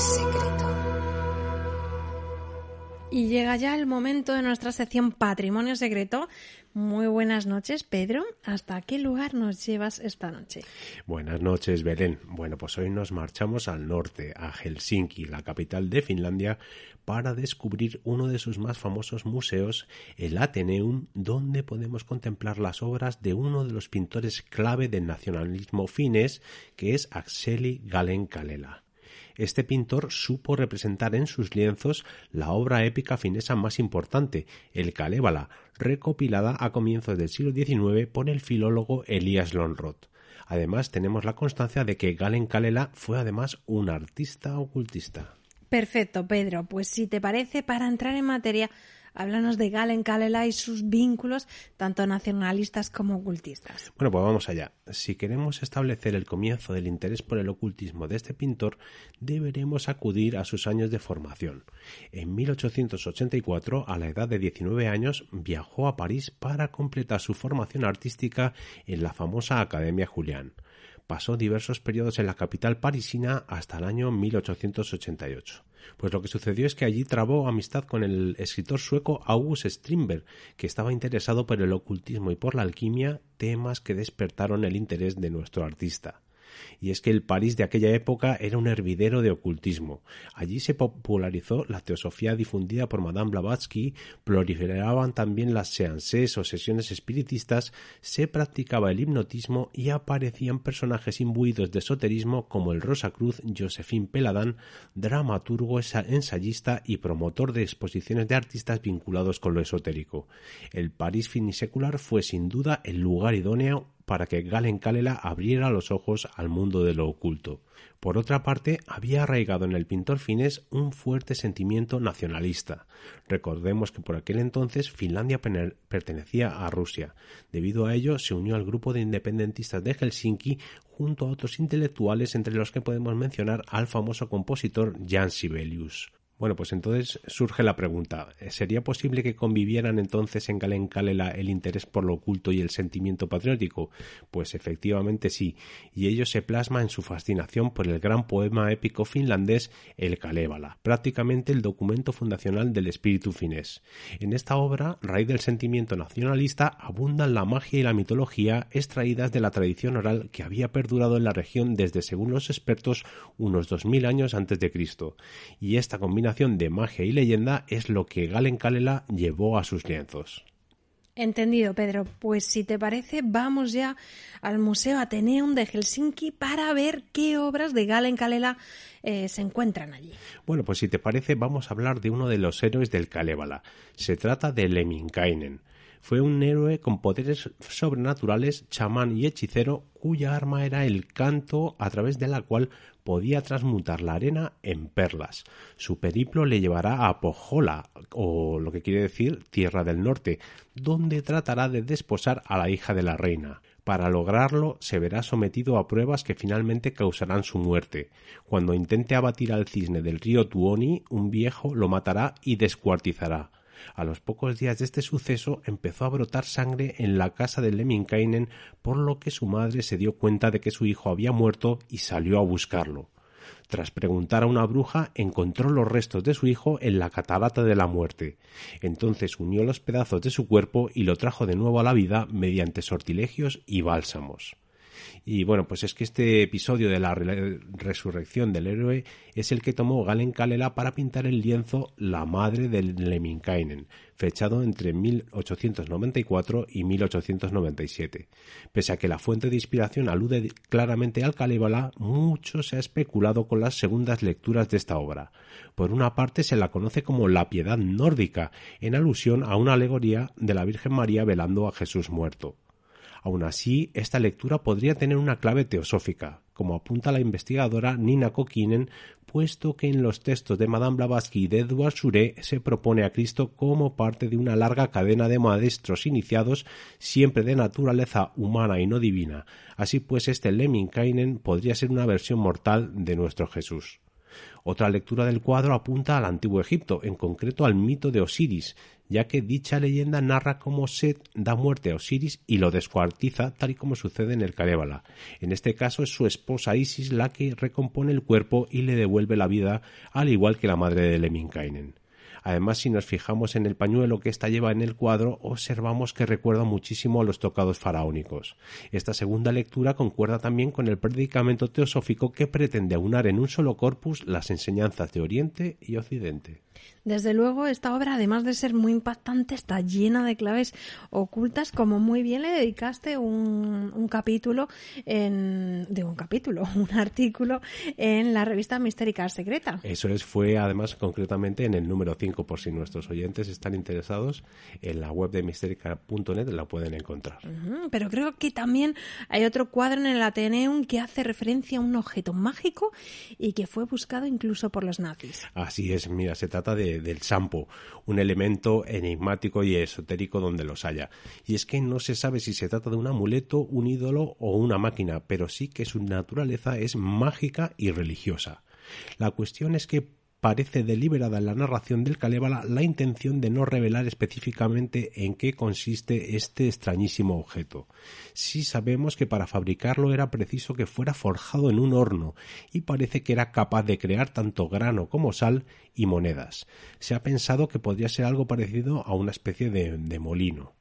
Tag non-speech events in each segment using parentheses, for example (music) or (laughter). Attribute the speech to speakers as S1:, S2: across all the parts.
S1: secreto.
S2: Y llega ya el momento de nuestra sección Patrimonio Secreto. Muy buenas noches, Pedro. ¿Hasta qué lugar nos llevas esta noche?
S3: Buenas noches, Belén. Bueno, pues hoy nos marchamos al norte, a Helsinki, la capital de Finlandia, para descubrir uno de sus más famosos museos, el Ateneum, donde podemos contemplar las obras de uno de los pintores clave del nacionalismo finés, que es Akseli Gallen-Kallela este pintor supo representar en sus lienzos la obra épica finesa más importante, el Kalevala, recopilada a comienzos del siglo XIX por el filólogo Elias Lonrod. Además, tenemos la constancia de que Galen Kalela fue además un artista ocultista.
S2: Perfecto, Pedro. Pues si te parece, para entrar en materia, Háblanos de Galen Kalela y sus vínculos, tanto nacionalistas como ocultistas.
S3: Bueno, pues vamos allá. Si queremos establecer el comienzo del interés por el ocultismo de este pintor, deberemos acudir a sus años de formación. En 1884, a la edad de 19 años, viajó a París para completar su formación artística en la famosa Academia Julián pasó diversos periodos en la capital parisina hasta el año 1888. Pues lo que sucedió es que allí trabó amistad con el escritor sueco August Strindberg, que estaba interesado por el ocultismo y por la alquimia, temas que despertaron el interés de nuestro artista y es que el París de aquella época era un hervidero de ocultismo. Allí se popularizó la teosofía difundida por Madame Blavatsky, proliferaban también las seances o sesiones espiritistas, se practicaba el hipnotismo y aparecían personajes imbuidos de esoterismo como el Rosa Cruz Josephine Peladán, dramaturgo, ensayista y promotor de exposiciones de artistas vinculados con lo esotérico. El París finisecular fue sin duda el lugar idóneo para que Galen Kalela abriera los ojos al mundo de lo oculto. Por otra parte, había arraigado en el pintor finés un fuerte sentimiento nacionalista. Recordemos que por aquel entonces Finlandia pertenecía a Rusia. Debido a ello, se unió al grupo de independentistas de Helsinki junto a otros intelectuales entre los que podemos mencionar al famoso compositor Jan Sibelius. Bueno, pues entonces surge la pregunta, ¿sería posible que convivieran entonces en Galen Kalela el interés por lo oculto y el sentimiento patriótico? Pues efectivamente sí, y ello se plasma en su fascinación por el gran poema épico finlandés El Kalevala, prácticamente el documento fundacional del espíritu finés. En esta obra, raíz del sentimiento nacionalista, abundan la magia y la mitología extraídas de la tradición oral que había perdurado en la región desde, según los expertos, unos dos mil años antes de Cristo, y esta combinación de magia y leyenda es lo que Galen Kalela llevó a sus lienzos.
S2: Entendido, Pedro. Pues si te parece, vamos ya al Museo Ateneum de Helsinki para ver qué obras de Galen Kalela eh, se encuentran allí.
S3: Bueno, pues si te parece, vamos a hablar de uno de los héroes del Kalevala. Se trata de Lemminkainen. Fue un héroe con poderes sobrenaturales, chamán y hechicero, cuya arma era el canto a través de la cual podía transmutar la arena en perlas. Su periplo le llevará a Pojola, o lo que quiere decir Tierra del Norte, donde tratará de desposar a la hija de la reina. Para lograrlo se verá sometido a pruebas que finalmente causarán su muerte. Cuando intente abatir al cisne del río Tuoni, un viejo lo matará y descuartizará. A los pocos días de este suceso empezó a brotar sangre en la casa de Lemminkainen, por lo que su madre se dio cuenta de que su hijo había muerto y salió a buscarlo. Tras preguntar a una bruja, encontró los restos de su hijo en la catarata de la muerte. Entonces unió los pedazos de su cuerpo y lo trajo de nuevo a la vida mediante sortilegios y bálsamos Y bueno, pues es que este episodio de la resurrección del héroe es el que tomó Galen Kalela para pintar el lienzo La madre del Lemminkainen, fechado entre 1894 y 1897. Pese a que la fuente de inspiración alude claramente al Kalevala, mucho se ha especulado con las segundas lecturas de esta obra. Por una parte se la conoce como la piedad nórdica, en alusión a una alegoría de la Virgen María velando a Jesús muerto. Aun así, esta lectura podría tener una clave teosófica, como apunta la investigadora Nina Kokinen, puesto que en los textos de Madame Blavatsky y de Edward Sure se propone a Cristo como parte de una larga cadena de maestros iniciados, siempre de naturaleza humana y no divina. Así pues, este Lemminkainen podría ser una versión mortal de nuestro Jesús. Otra lectura del cuadro apunta al antiguo Egipto, en concreto al mito de Osiris, ya que dicha leyenda narra cómo Set da muerte a Osiris y lo descuartiza, tal y como sucede en el Kalevala. En este caso es su esposa Isis la que recompone el cuerpo y le devuelve la vida, al igual que la madre de Lemminkainen. Además, si nos fijamos en el pañuelo que ésta lleva en el cuadro, observamos que recuerda muchísimo a los tocados faraónicos. Esta segunda lectura concuerda también con el predicamento teosófico que pretende aunar en un solo corpus las enseñanzas de Oriente y Occidente.
S2: Desde luego, esta obra, además de ser muy impactante, está llena de claves ocultas, como muy bien le dedicaste un, capítulo, en, de un capítulo, (laughs) un artículo en la revista Mistérica Secreta.
S3: Eso es, fue además concretamente en el número 5, por si nuestros oyentes están interesados, en la web de mistérica.net la pueden encontrar.
S2: pero creo que también hay otro cuadro en el Ateneum que hace referencia a un objeto mágico y que fue buscado incluso por los nazis.
S3: Así es, mira, se trata de del sampo, un elemento enigmático y esotérico donde los haya. Y es que no se sabe si se trata de un amuleto, un ídolo o una máquina, pero sí que su naturaleza es mágica y religiosa. La cuestión es que parece deliberada en la narración del Kalevala la intención de no revelar específicamente en qué consiste este extrañísimo objeto. Sí sabemos que para fabricarlo era preciso que fuera forjado en un horno y parece que era capaz de crear tanto grano como sal y monedas. Se ha pensado que podría ser algo parecido a una especie de, de molino.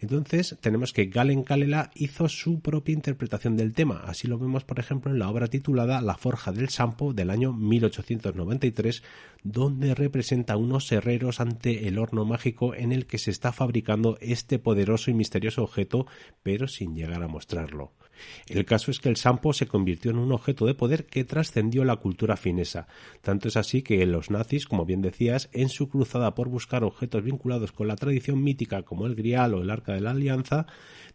S3: Entonces tenemos que Galen Kalela hizo su propia interpretación del tema. Así lo vemos, por ejemplo, en la obra titulada La Forja del Sampo del año 1893, donde representa unos herreros ante el horno mágico en el que se está fabricando este poderoso y misterioso objeto, pero sin llegar a mostrarlo. El caso es que el sampo se convirtió en un objeto de poder que trascendió la cultura finesa. Tanto es así que los nazis, como bien decías, en su cruzada por buscar objetos vinculados con la tradición mítica como el grial o el arca de la alianza,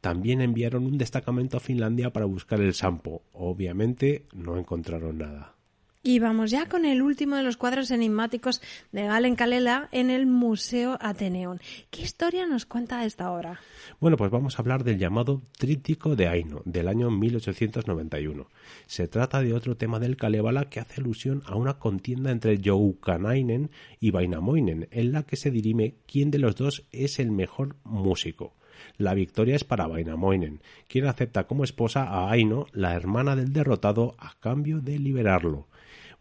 S3: también enviaron un destacamento a Finlandia para buscar el sampo. Obviamente no encontraron nada.
S2: Y vamos ya con el último de los cuadros enigmáticos de Galen Kalela en el Museo Ateneón. ¿Qué historia nos cuenta esta obra?
S3: Bueno, pues vamos a hablar del llamado Tríptico de Aino, del año 1891. Se trata de otro tema del Kalevala que hace alusión a una contienda entre Joukanainen y Vainamoinen, en la que se dirime quién de los dos es el mejor músico. La victoria es para Vainamoinen, quien acepta como esposa a Aino, la hermana del derrotado, a cambio de liberarlo.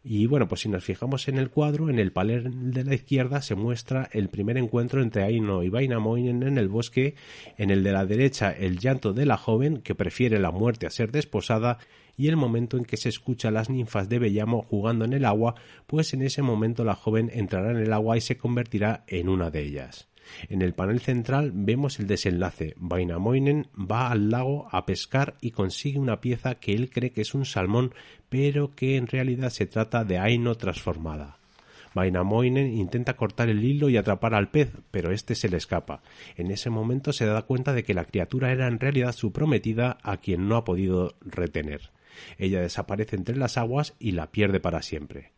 S3: Y bueno, pues si nos fijamos en el cuadro, en el panel de la izquierda se muestra el primer encuentro entre Aino y Vainamoinen en el bosque, en el de la derecha el llanto de la joven que prefiere la muerte a ser desposada y el momento en que se escucha a las ninfas de Bellamo jugando en el agua, pues en ese momento la joven entrará en el agua y se convertirá en una de ellas. En el panel central vemos el desenlace. Vainamoinen va al lago a pescar y consigue una pieza que él cree que es un salmón, pero que en realidad se trata de Aino transformada. Vainamoinen intenta cortar el hilo y atrapar al pez, pero este se le escapa. En ese momento se da cuenta de que la criatura era en realidad su prometida a quien no ha podido retener. Ella desaparece entre las aguas y la pierde para siempre.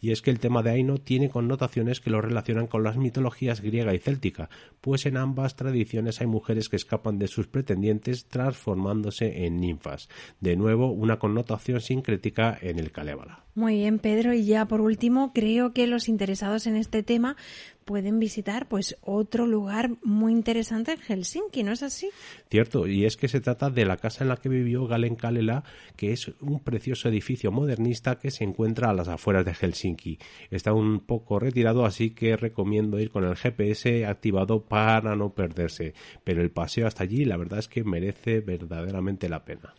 S3: Y es que el tema de Aino tiene connotaciones que lo relacionan con las mitologías griega y céltica, pues en ambas tradiciones hay mujeres que escapan de sus pretendientes transformándose en ninfas. De nuevo, una connotación sincrética en el Calébala.
S2: Muy bien, Pedro. Y ya por último, creo que los interesados en este tema pueden visitar pues otro lugar muy interesante en Helsinki, ¿no es así?
S3: Cierto, y es que se trata de la casa en la que vivió Galen Kalela, que es un precioso edificio modernista que se encuentra a las afueras de Helsinki. Está un poco retirado, así que recomiendo ir con el GPS activado para no perderse, pero el paseo hasta allí la verdad es que merece verdaderamente la pena.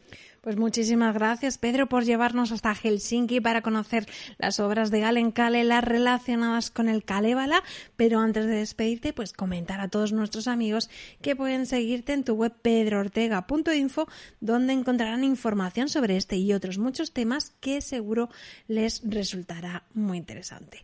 S2: Pues muchísimas gracias, Pedro, por llevarnos hasta Helsinki para conocer las obras de Galen Kale, las relacionadas con el Kalevala. Pero antes de despedirte, pues comentar a todos nuestros amigos que pueden seguirte en tu web pedroortega.info, donde encontrarán información sobre este y otros muchos temas que seguro les resultará muy interesante.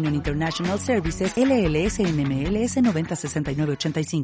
S4: Union International Services LLS NMLS 906985.